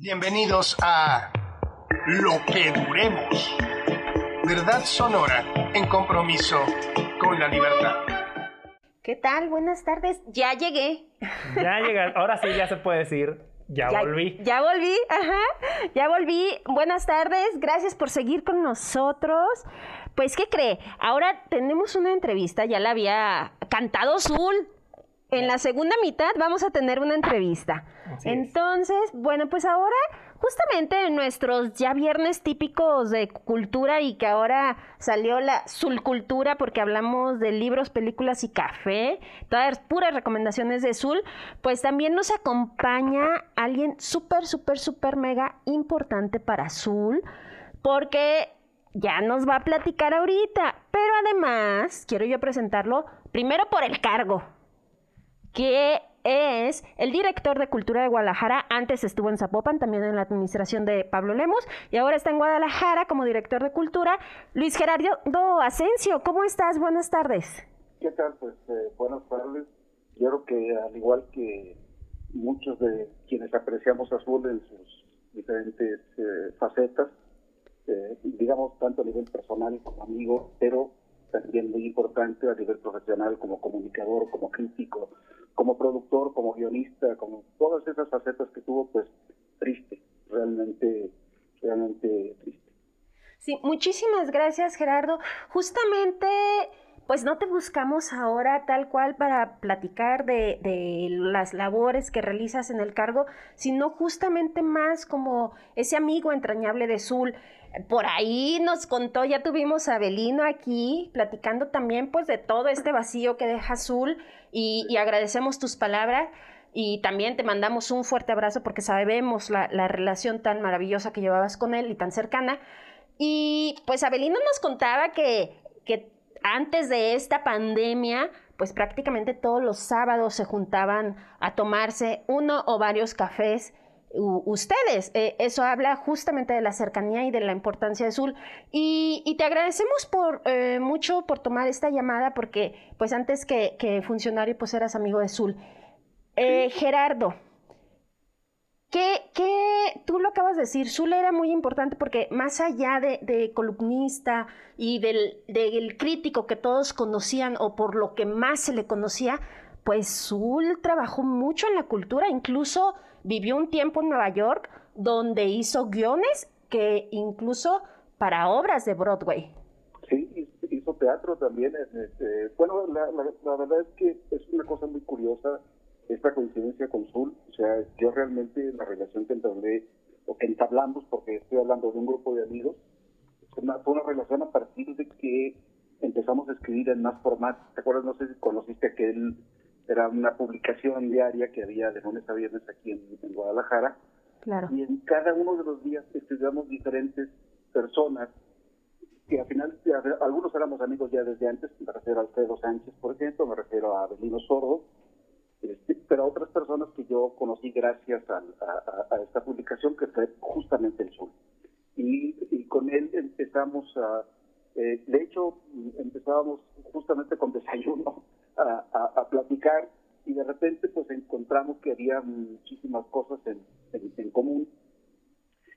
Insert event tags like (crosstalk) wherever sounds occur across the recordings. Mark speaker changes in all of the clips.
Speaker 1: Bienvenidos a Lo que Duremos. Verdad sonora en compromiso con la libertad.
Speaker 2: ¿Qué tal? Buenas tardes. Ya llegué.
Speaker 3: Ya (laughs) llegas. Ahora sí ya se puede decir. Ya, volví.
Speaker 2: Ya volví, ajá. Ya volví. Buenas tardes. Gracias por seguir con nosotros. Pues, ¿qué cree? Ahora tenemos una entrevista. Ya la había cantado Zul. En la segunda mitad vamos a tener una entrevista. Entonces, bueno, pues ahora justamente en nuestros ya viernes típicos de cultura y que ahora salió la Zulcultura porque hablamos de libros, películas y café, todas puras recomendaciones de Zul, pues también nos acompaña alguien súper, súper, súper mega importante para Zul porque ya nos va a platicar ahorita, pero además quiero yo presentarlo primero por el cargo que es el director de Cultura de Guadalajara. Antes estuvo en Zapopan, también en la administración de Pablo Lemos, y ahora está en Guadalajara como director de Cultura. Luis Gerardo Asensio, ¿cómo estás? Buenas tardes.
Speaker 4: ¿Qué tal? Pues eh, buenas tardes. Yo creo que al igual que muchos de quienes apreciamos Azul en sus diferentes eh, facetas, eh, digamos tanto a nivel personal como amigo, pero también muy importante a nivel profesional como comunicador, como crítico, como productor, como guionista, como todas esas facetas que tuvo, pues triste, realmente, realmente triste.
Speaker 2: Sí, muchísimas gracias Gerardo. Justamente pues no te buscamos ahora tal cual para platicar de, las labores que realizas en el cargo, sino justamente más como ese amigo entrañable de Zul. Por ahí nos contó, ya tuvimos a Belino aquí platicando también pues de todo este vacío que deja Zul y, agradecemos tus palabras. Y también te mandamos un fuerte abrazo porque sabemos la, la relación tan maravillosa que llevabas con él y tan cercana. Y pues Abelino nos contaba que, que antes de esta pandemia, pues prácticamente todos los sábados se juntaban a tomarse uno o varios cafés ustedes. Eh, eso habla justamente de la cercanía y de la importancia de Zul. Y, te agradecemos por eh, mucho por tomar esta llamada porque pues antes que, funcionario pues eras amigo de Zul. Eh, Gerardo, ¿Qué, tú lo acabas de decir, Zul era muy importante porque más allá de, columnista y del, del, crítico que todos conocían o por lo que más se le conocía, pues Zul trabajó mucho en la cultura, incluso vivió un tiempo en Nueva York donde hizo guiones que incluso para obras de Broadway.
Speaker 4: Sí, hizo teatro también. Este, bueno, la, la verdad es que es una cosa muy curiosa esta coincidencia con Zul, o sea, yo realmente la relación que entablé, o que entablamos, porque estoy hablando de un grupo de amigos, fue una, relación a partir de que empezamos a escribir en más formatos. ¿Te acuerdas? No sé si conociste que él era una publicación diaria que había de lunes a viernes aquí en, Guadalajara.
Speaker 2: Claro.
Speaker 4: Y en cada uno de los días estudiamos diferentes personas que al final algunos éramos amigos ya desde antes, me refiero a Alfredo Sánchez, por ejemplo, me refiero a Abelino Sordo, este, pero otras personas que yo conocí gracias a, esta publicación que fue justamente el Sur. Y, con él empezamos a, eh, de hecho, empezábamos justamente con desayuno a, platicar y de repente pues encontramos que había muchísimas cosas en, común.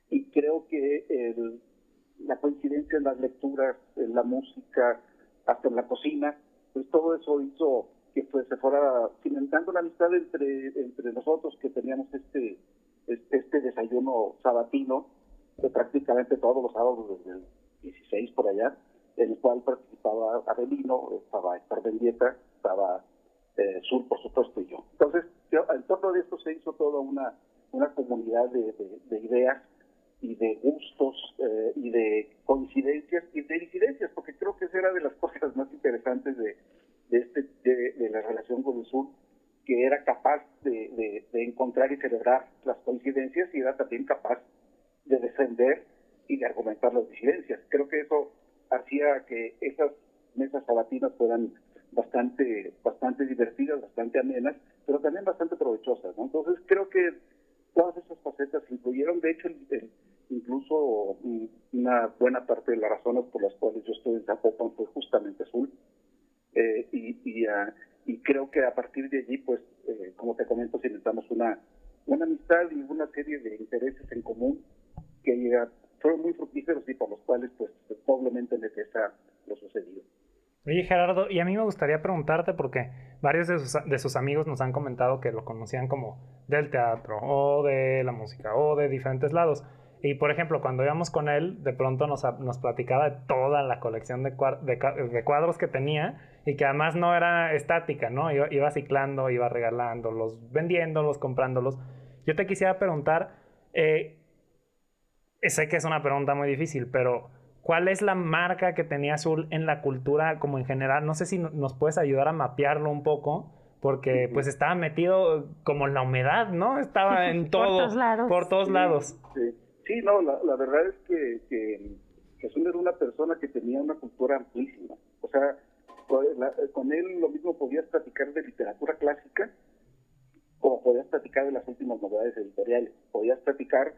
Speaker 4: Y creo que la coincidencia en las lecturas, en la música, hasta en la cocina, pues todo eso hizo que pues se fuera cimentando la amistad entre, entre nosotros que teníamos este, este, este desayuno sabatino, que prácticamente todos los sábados desde el 16 por allá, en el cual participaba Avelino, estaba Estar Bendieta, estaba eh, Sur, por supuesto, y yo. Entonces, en torno de esto se hizo toda una, comunidad de, de, ideas y de gustos eh, y de coincidencias y de disidencias, porque creo que esa era de las (laughs) cosas más interesantes de, este, de, la relación con el sur, que era capaz de, encontrar y celebrar las coincidencias y era también capaz de defender y de argumentar las disidencias. Creo que eso hacía que esas mesas sabatinas fueran bastante, bastante divertidas, bastante amenas, pero también bastante provechosas. Entonces creo que todas esas facetas influyeron. De hecho, incluso una buena parte de las razones por las cuales yo estoy en Zapopan fue justamente azul. Eh, y, y, y, creo que a partir de allí, pues, eh, como te comento, si necesitamos una, una amistad y una serie de intereses en común que fueron muy fructíferos y por los cuales pues probablemente necesita lo sucedido.
Speaker 3: Oye Gerardo, y a mí me gustaría preguntarte porque varios de sus, de sus, amigos nos han comentado que lo conocían como del teatro o de la música o de diferentes lados. Y por ejemplo, cuando íbamos con él, de pronto nos, nos platicaba de toda la colección de, de, cuadros que tenía y que además no era estática, ¿no? Iba, iba ciclando, iba regalándolos, vendiéndolos, comprándolos. Yo te quisiera preguntar, eh, sé que es una pregunta muy difícil, pero ¿cuál es la marca que tenía Azul en la cultura como en general? No sé si nos puedes ayudar a mapearlo un poco porque pues estaba metido como en la humedad, ¿no? Estaba en (laughs) todo. por todos lados. Por todos lados.
Speaker 4: Sí. Sí, no, la, verdad es que, que Jesús era una persona que tenía una cultura amplísima. O sea, con él lo mismo podías platicar de literatura clásica como podías platicar de las últimas novedades editoriales. Podías platicar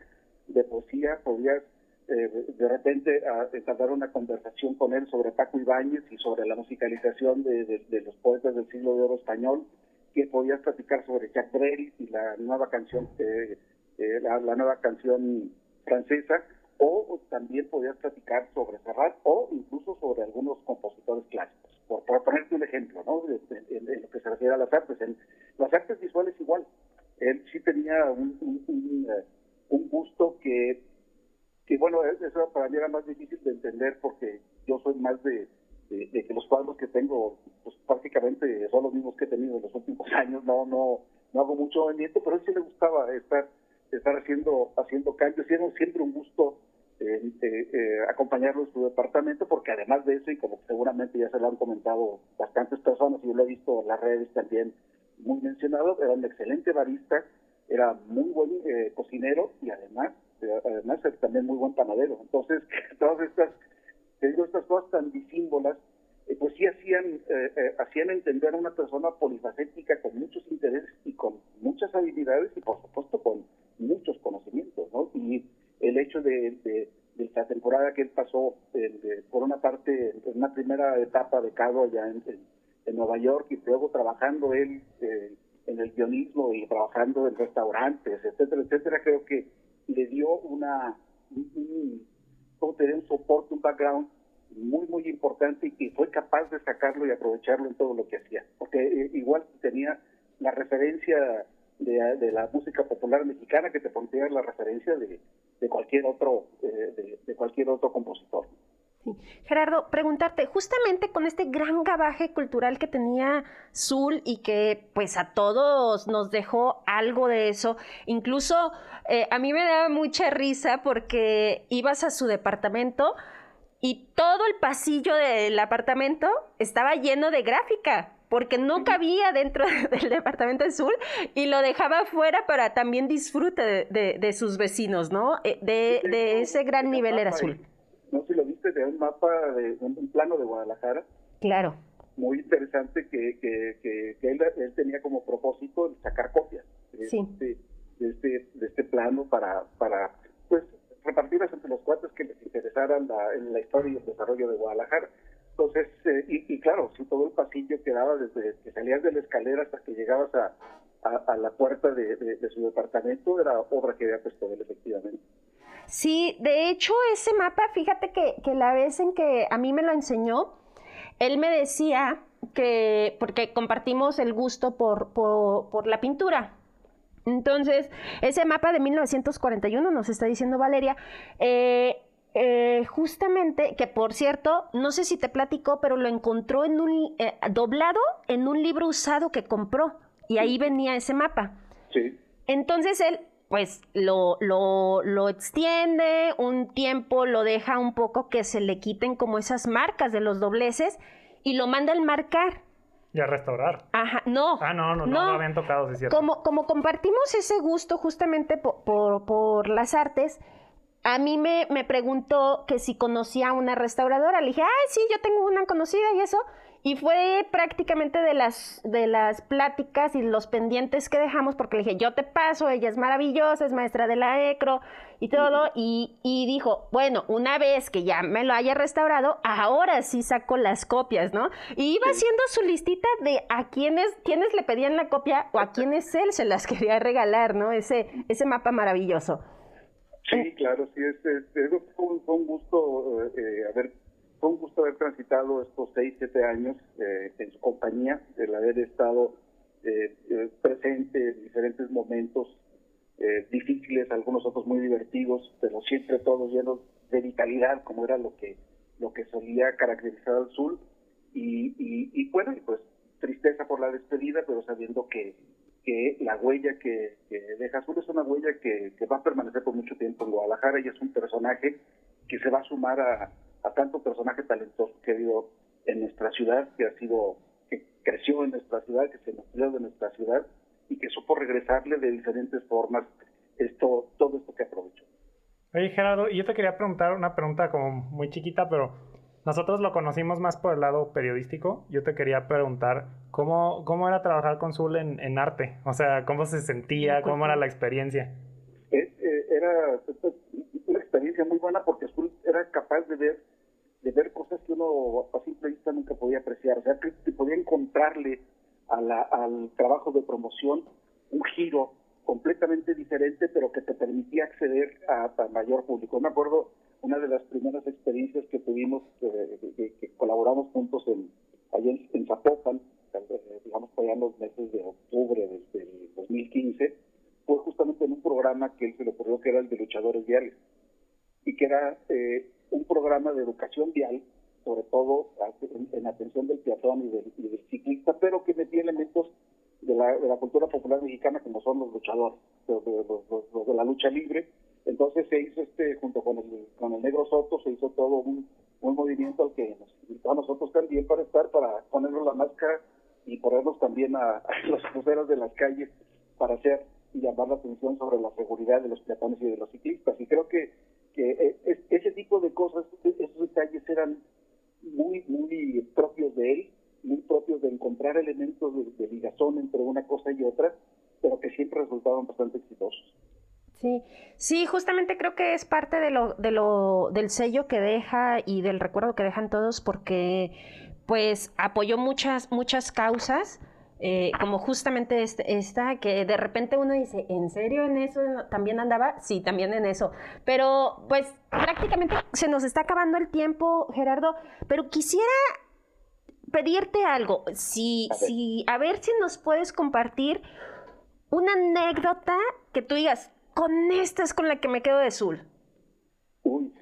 Speaker 4: de poesía, podías eh, de repente entablar una conversación con él sobre Paco Ibáñez y sobre la musicalización de, los poetas del siglo de oro español, que podías platicar sobre Jack Brel y la nueva canción, eh, eh, la, nueva canción francesa, o también podías platicar sobre Serrat o incluso sobre algunos compositores clásicos. Por, ponerte un ejemplo, ¿no? En, lo que se refiere a las artes. En las artes visuales igual. Él sí tenía un, un, eh, gusto que, que, bueno, eso para mí era más difícil de entender porque yo soy más de, de, que los cuadros que tengo, pues prácticamente son los mismos que he tenido en los últimos (laughs) años. No, no, no hago mucho movimiento, pero a él sí le gustaba estar estar haciendo, haciendo cambios. Y siempre un gusto eh, eh, acompañarlo en su departamento, porque además de eso, y como seguramente ya se lo han comentado bastantes personas, y yo lo he visto en las redes también muy mencionado, era un excelente barista, era muy buen eh, cocinero y además, además también muy buen panadero. Entonces, (laughs) todas estas, estas cosas tan disímbolas, pues sí hacían, hacían entender a una persona polifacética con muchos intereses y con muchas habilidades y por supuesto con muchos conocimientos, ¿no? Y el hecho de, de, la temporada que él pasó, por una parte, en una primera etapa de Cado allá en, Nueva York y luego trabajando él eh, en el guionismo y trabajando en restaurantes, etcétera, etcétera, creo que le dio una, un, un soporte, un background muy, muy importante y fue capaz de sacarlo y aprovecharlo en todo lo que hacía. Porque eh, igual tenía la referencia de, la música popular mexicana que te pondría la referencia de, de cualquier otro eh, de, cualquier otro compositor.
Speaker 2: Gerardo, preguntarte, justamente con este gran gabaje cultural que tenía Zul y que pues a todos nos dejó algo de eso, incluso eh, a mí me daba mucha risa porque ibas a su departamento y todo el pasillo del apartamento estaba lleno de gráfica porque no cabía dentro (laughs) del departamento azul y lo dejaba fuera para también disfrute de, sus vecinos, ¿no? Eh, de, ese gran nivel era azul.
Speaker 4: No sé si lo viste de un mapa, de un plano de Guadalajara.
Speaker 2: Claro.
Speaker 4: Muy interesante que, que, él, tenía como propósito sacar copias de, este, de, este, plano para, para pues, repartirlas entre los cuates que les interesaran la, en la historia y el desarrollo de Guadalajara. Entonces, eh, y, claro, si todo el pasillo quedaba desde que salías de la escalera hasta que llegabas a, la puerta de, su departamento, era obra que había puesto él, efectivamente.
Speaker 2: Sí, de hecho, ese mapa, fíjate que, que la vez en que a mí me lo enseñó, él me decía que, porque compartimos el gusto por, por, por la pintura, entonces, ese mapa de 1941, nos está diciendo Valeria, eh, eh, justamente, que por cierto, no sé si te platicó, pero lo encontró en un eh, doblado en un libro usado que compró y ahí venía ese mapa.
Speaker 4: Sí.
Speaker 2: Entonces él, pues, lo, lo, lo extiende un tiempo, lo deja un poco que se le quiten como esas marcas de los dobleces y lo manda al marcar.
Speaker 3: Y a restaurar.
Speaker 2: Ajá, no.
Speaker 3: Ah, no, no, no, no, habían tocado, sí, cierto.
Speaker 2: Como, como compartimos ese gusto justamente por, por, por las artes, a mí me, me, preguntó que si conocía a una restauradora. Le dije, ay, sí, yo tengo una conocida y eso. Y fue prácticamente de las, de las pláticas y los pendientes que dejamos, porque le dije, yo te paso, ella es maravillosa, es maestra de la ECRO y todo. Y, y dijo, bueno, una vez que ya me lo haya restaurado, ahora sí saco las copias, ¿no? Y iba haciendo su listita de a quiénes, quiénes le pedían la copia o a quiénes él se las (laughs) quería regalar, ¿no? Ese, ese mapa maravilloso.
Speaker 4: Sí, claro, sí, es, fue, un, gusto eh, haber fue un gusto haber transitado estos seis, siete años eh, en su compañía, el haber estado eh, eh, presente en diferentes momentos difíciles, algunos otros muy divertidos, pero siempre todos llenos de vitalidad, como era lo que lo que solía caracterizar al sur. Y, y, bueno, pues tristeza por la despedida, pero sabiendo que, que la huella que, deja Azul es una huella que, que va a permanecer por mucho tiempo en Guadalajara y es un personaje que se va a sumar a, a tanto personaje talentoso que ha habido en nuestra ciudad, que ha sido, que creció en nuestra ciudad, que se nutrió de nuestra ciudad y que supo regresarle de diferentes formas esto, todo esto que aprovechó.
Speaker 3: Oye Gerardo, yo te quería preguntar una pregunta como muy chiquita, pero nosotros lo conocimos más por el lado periodístico. Yo te quería preguntar cómo, cómo era trabajar con Zul en, en arte, o sea, cómo se sentía, cómo era la experiencia.
Speaker 4: Eh, eh, era una experiencia muy buena porque Zul era capaz de ver de ver cosas que uno a simple vista nunca podía apreciar. O sea, que, podía encontrarle al trabajo de promoción un giro completamente diferente, pero que te permitía acceder a, mayor público. Me acuerdo una de las primeras experiencias que tuvimos, eh, que, colaboramos juntos en, allá en, Zapopan, eh, digamos allá en los meses de octubre del 2015, fue justamente en un programa que él se le ocurrió que era el de luchadores viales y que era eh, un programa de educación vial, sobre todo en, atención del peatón y del, ciclista, pero que metía elementos de la, de la, cultura popular mexicana como son los luchadores, los, los, de la lucha libre. Entonces se hizo este, junto con el, con el Negro Soto, se hizo todo un, un movimiento al que nos invitó a nosotros también para estar, para ponernos la máscara y ponernos también a, (laughs) los cruceros de las calles para hacer y llamar la atención sobre la seguridad de los peatones y de los ciclistas. Y creo que que eh, ese tipo de cosas, esos detalles eran muy, muy propios de él, muy propios de encontrar elementos de, ligazón entre una cosa y otra, pero que siempre resultaban bastante exitosos.
Speaker 2: Sí, sí, justamente creo que es parte de lo, de lo, del sello que deja y del recuerdo que dejan todos, porque pues apoyó muchas, muchas causas eh, como justamente este, esta, que de repente uno dice, ¿en serio en eso también andaba? Sí, también en eso. Pero pues prácticamente se nos está acabando el tiempo, Gerardo, pero quisiera pedirte algo, si, si, a ver si nos puedes compartir una anécdota que tú digas, con esta es con la que me quedo de Zul.
Speaker 4: Uy,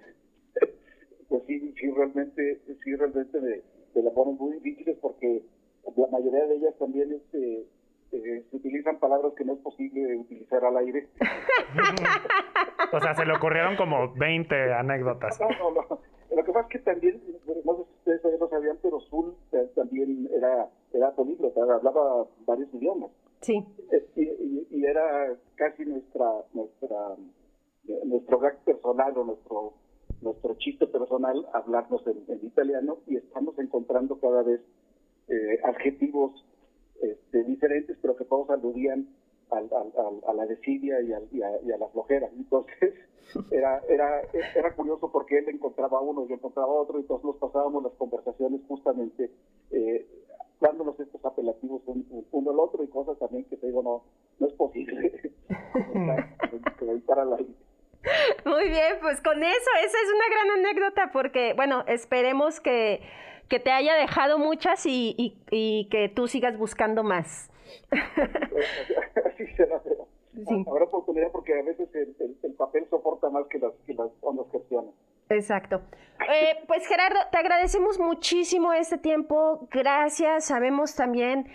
Speaker 4: (laughs) pues sí, sí, realmente, sí, realmente me, me la ponen muy difíciles porque la mayoría de ellas también este, eh, se utilizan palabras que no es posible utilizar al aire. (laughs)
Speaker 3: o sea, se le ocurrieron como 20 anécdotas.
Speaker 4: No, no, no. Lo que pasa es que también, no sé si ustedes todavía lo sabían, pero Zul también era, era políglota, hablaba varios idiomas.
Speaker 2: Sí.
Speaker 4: Y, y, era casi nuestra, nuestra, nuestro gag personal o nuestro, nuestro chiste personal hablarnos en, en italiano y estamos encontrando cada vez eh, adjetivos este, diferentes, pero que todos aludían a la desidia y, a, la flojera. Entonces, (laughs) era, era, era curioso porque él encontraba uno, yo encontraba otro, y todos nos pasábamos las conversaciones justamente eh, dándonos estos apelativos uno al otro y cosas también que te digo, no, no es posible
Speaker 2: para la (laughs) Muy bien, pues con eso, esa es una gran anécdota porque, bueno, esperemos que que te haya dejado muchas y, y, que tú sigas buscando más.
Speaker 4: Así será, sí. habrá oportunidad porque a veces el, papel soporta más que las, que las ondas gestionan.
Speaker 2: Exacto. Eh, pues Gerardo, te agradecemos muchísimo este tiempo. Gracias. Sabemos también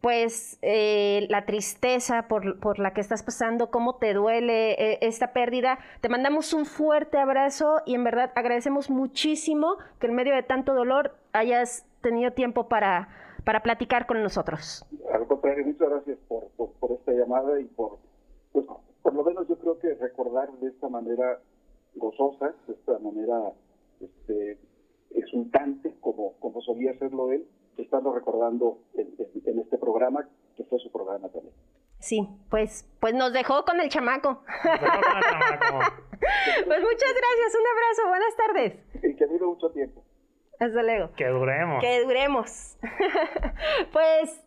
Speaker 2: pues eh, la tristeza por, por, la que estás pasando, cómo te duele eh, esta pérdida. Te mandamos un fuerte abrazo y en verdad agradecemos muchísimo que en medio de tanto dolor hayas tenido tiempo para, para platicar con nosotros.
Speaker 4: Al contrario, muchas gracias por, por, esta llamada y por, pues, por lo menos yo creo que recordar de esta manera gozosa, de esta manera este, exultante, como, como solía hacerlo él, estando recordando en, este programa, que fue su programa también.
Speaker 2: Sí, pues, pues nos dejó con el chamaco. (laughs) pues muchas gracias, un abrazo, buenas tardes.
Speaker 4: Y que dure mucho tiempo.
Speaker 2: Hasta luego.
Speaker 3: Que duremos.
Speaker 2: Que duremos. (laughs) pues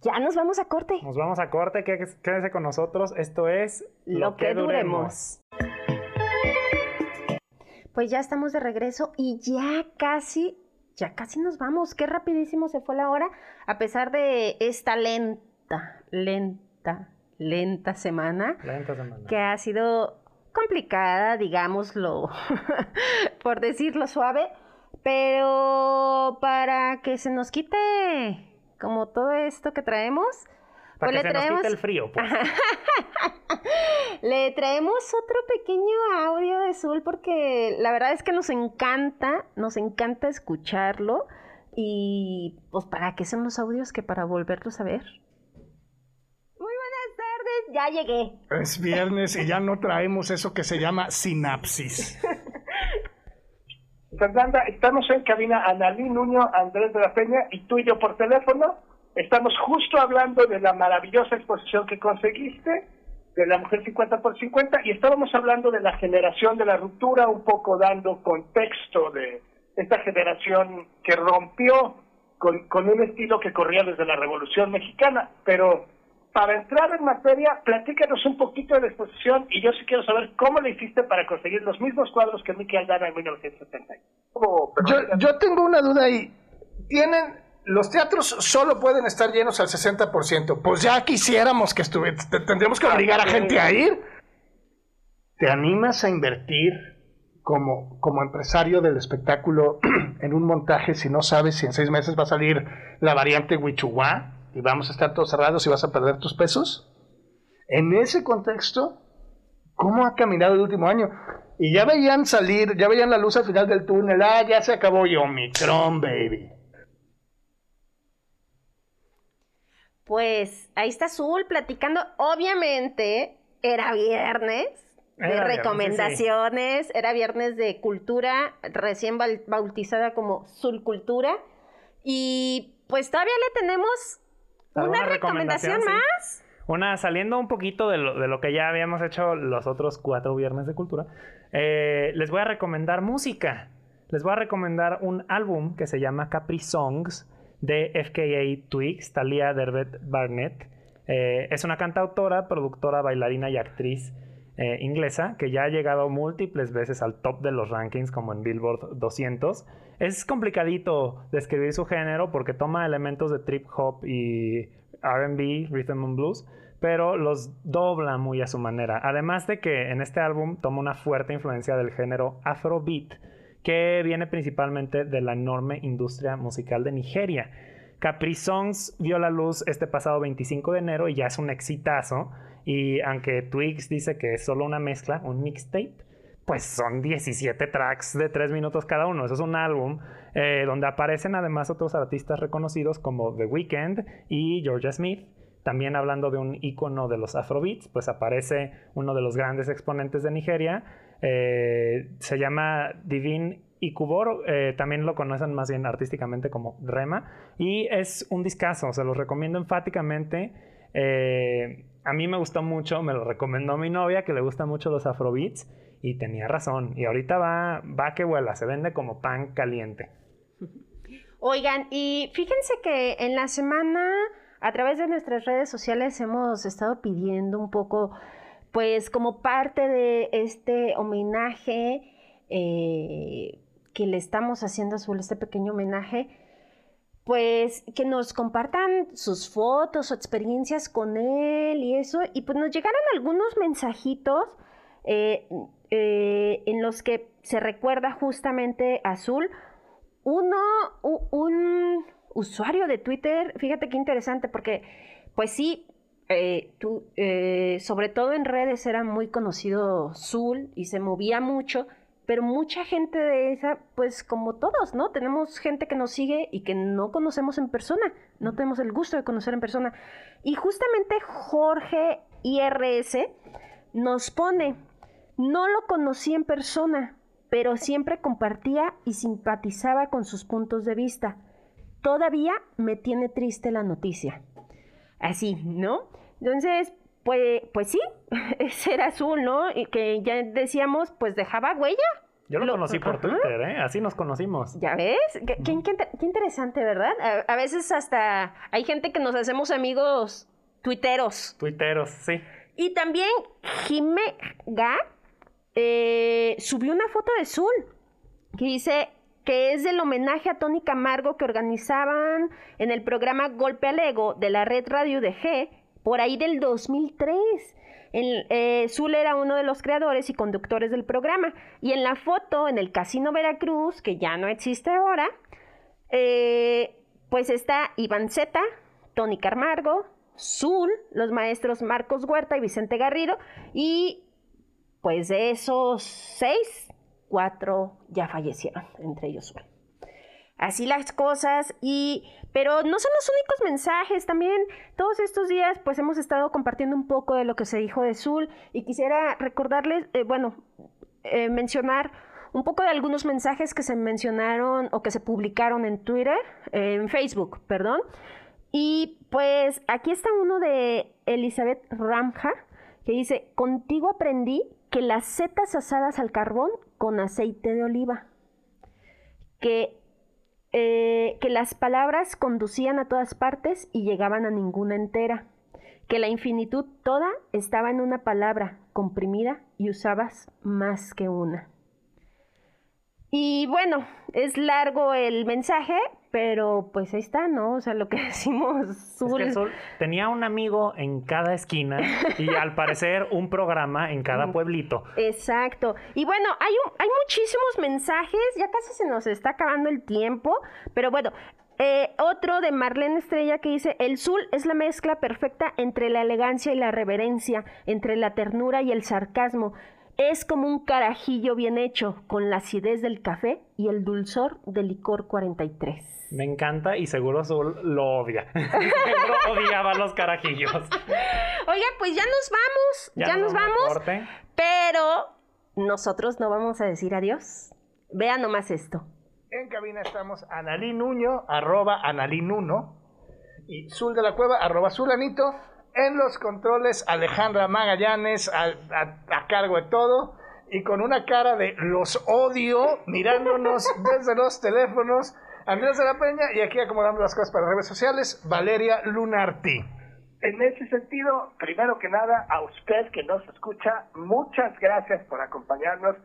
Speaker 2: ya nos vamos a corte.
Speaker 3: Nos vamos a corte, quédese con nosotros. Esto es
Speaker 2: Lo, que, duremos. Pues ya estamos de regreso y ya casi, ya casi nos vamos. Qué rapidísimo se fue la hora, a pesar de esta lenta, lenta, lenta semana.
Speaker 3: Lenta semana.
Speaker 2: Que ha sido complicada, digámoslo, (laughs) por decirlo suave, pero para que se nos quite como todo esto que traemos.
Speaker 3: Para pues que le se traemos... el frío. Pues. (laughs)
Speaker 2: le traemos otro pequeño audio de Zul porque la verdad es que nos encanta, nos encanta escucharlo. Y pues para qué son los audios que para volverlos a ver. Muy buenas tardes, ya llegué.
Speaker 5: Es viernes y ya no traemos eso que se llama sinapsis.
Speaker 6: Fernanda, estamos en cabina Analí Nuño, Andrés de la Peña y tú y yo por teléfono. Estamos justo hablando de la maravillosa exposición que conseguiste, de la mujer 50 por 50, y estábamos hablando de la generación de la ruptura, un poco dando contexto de esta generación que rompió con, con un estilo que corría desde la Revolución Mexicana. Pero para entrar en materia, platícanos un poquito de la exposición y yo sí quiero saber cómo le hiciste para conseguir los mismos cuadros que Mickey Aldana en 1970.
Speaker 5: yo, yo tengo una duda ahí. Tienen los teatros solo pueden estar llenos al 60%. Pues ya quisiéramos que estuviera. Tendríamos que obligar a gente a ir. ¿Te animas a invertir como, como empresario del espectáculo (clears throat) en un montaje si no sabes si en seis meses va a salir la variante Huichuá? y vamos a estar todos cerrados y vas a perder tus pesos. En ese contexto, ¿cómo ha caminado el último año? Y ya veían salir, ya veían la luz al final del túnel, ah, ya se acabó yo, Omicron, baby.
Speaker 2: Pues ahí está Azul platicando. Obviamente era viernes de recomendaciones, era viernes de cultura, recién bautizada como Cultura Y pues todavía le tenemos ¿Una recomendación, más?
Speaker 3: Una, saliendo un poquito de lo, de lo, que ya habíamos hecho los otros cuatro viernes de cultura, eh, les voy a recomendar música. Les voy a recomendar un álbum que se llama Capri Songs de FKA Twigs, Talia Derbet Barnett. Eh, es una cantautora, productora, bailarina y actriz eh, inglesa que ya ha llegado múltiples veces al top de los rankings como en Billboard 200 es complicadito describir su género porque toma elementos de trip hop y RB, rhythm and blues, pero los dobla muy a su manera. Además de que en este álbum toma una fuerte influencia del género Afrobeat, que viene principalmente de la enorme industria musical de Nigeria. Capri Songs vio la luz este pasado 25 de enero y ya es un exitazo. Y aunque Twigs dice que es solo una mezcla, un mixtape, pues son 17 tracks de 3 minutos cada uno. Eso es un álbum eh, donde aparecen además otros artistas reconocidos como The Weeknd y Georgia Smith. También hablando de un icono de los afrobeats, pues aparece uno de los grandes exponentes de Nigeria. Eh, se llama Divine Ikubor, eh, también lo conocen más bien artísticamente como Rema. Y es un discazo, se los recomiendo enfáticamente. a mí me gustó mucho, me lo recomendó mi novia que le gustan mucho los afrobeats. Y tenía razón. Y ahorita va, va que vuela, se vende como pan caliente. (laughs)
Speaker 2: Oigan, y fíjense que en la semana, a través de nuestras redes sociales, hemos estado pidiendo un poco, pues como parte de este homenaje eh, que le estamos haciendo a Azul, este pequeño homenaje, pues que nos compartan sus fotos o experiencias con él y eso. Y pues nos llegaron algunos mensajitos. Eh, eh, en los que se recuerda justamente Azul. Uno, un usuario de Twitter, fíjate qué interesante, porque pues sí, eh, tú, eh, sobre todo en redes era muy conocido Azul y se movía mucho, pero mucha gente de esa, pues como todos, ¿no? Tenemos gente que nos sigue y que no conocemos en persona, no tenemos el gusto de conocer en persona. Y justamente Jorge IRS nos pone, no lo conocí en persona, pero siempre compartía y simpatizaba con sus puntos de vista. todavía me tiene triste la noticia. Así, ¿no? Entonces, pues, pues sí, (laughs) ese era azul, ¿no? Y que ya decíamos, pues dejaba huella.
Speaker 3: Yo lo, conocí por Twitter, ¿eh? Así nos conocimos.
Speaker 2: ¿Ya ves? Qué, qué interesante, ¿verdad? A, veces hasta hay gente que nos hacemos amigos tuiteros.
Speaker 3: Tuiteros, sí.
Speaker 2: Y también Jime Ga eh, subió una foto de Zul que dice que es del homenaje a Tony Camargo que organizaban en el programa Golpe al Ego de la red Radio de G por ahí del 2003. El, eh, Zul era uno de los creadores y conductores del programa. Y en la foto, en el Casino Veracruz, que ya no existe ahora, eh, pues está Iván Zeta, Tony Camargo, Zul, los maestros Marcos Huerta y Vicente Garrido. Y pues de esos seis, cuatro ya fallecieron, entre ellos Zul. Así las cosas y pero no son los únicos mensajes, también todos estos días pues hemos estado compartiendo un poco de lo que se dijo de Zul y quisiera recordarles, eh, bueno, eh, mencionar un poco de algunos mensajes que se mencionaron o que se publicaron en Twitter, en Facebook, perdón. Y pues aquí está uno de Elizabeth Ramja que dice, contigo aprendí que las setas asadas al carbón con aceite de oliva, que eh, que las palabras conducían a todas partes y llegaban a ninguna entera, que la infinitud toda estaba en una palabra comprimida y usabas más que una. Y bueno, es largo el mensaje, pero pues ahí está, ¿no? O sea, lo que (laughs) decimos
Speaker 3: Zul. tenía un amigo en cada esquina y (laughs) al parecer un programa en cada pueblito.
Speaker 2: Exacto. Y bueno, hay, hay muchísimos mensajes, ya casi se nos está acabando el tiempo, pero bueno, eh, otro de Marlene Estrella que dice, el Zul es la mezcla perfecta entre la elegancia y la reverencia, entre la ternura y el sarcasmo. Es como un carajillo bien hecho, con la acidez del café y el dulzor del licor 43.
Speaker 3: Me encanta y seguro Zul lo odia. (laughs) seguro odiaba los carajillos.
Speaker 2: Oiga, pues ya nos vamos, ya, nos, vamos. Pero nosotros no vamos a decir adiós. Vean nomás esto.
Speaker 5: En cabina estamos Analí Nuño, arroba Analinuno, y Zul de la Cueva, arroba Zulanito. En los controles, Alejandra Magallanes a, cargo de todo y con una cara de los odio mirándonos (laughs) desde los teléfonos. Andrés de la Peña y aquí acomodamos las cosas para redes sociales, Valeria Lunarti.
Speaker 6: En ese sentido, primero que nada, a usted que nos escucha, muchas gracias por acompañarnos.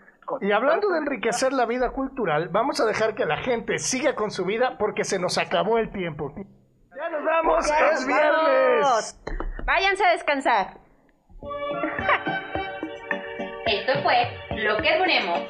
Speaker 5: y hablando de enriquecer la vida cultural, vamos a dejar que la gente siga con su vida porque se nos acabó el tiempo. Ya nos vamos, es viernes.
Speaker 2: Váyanse a descansar.
Speaker 7: Esto fue Lo que ponemos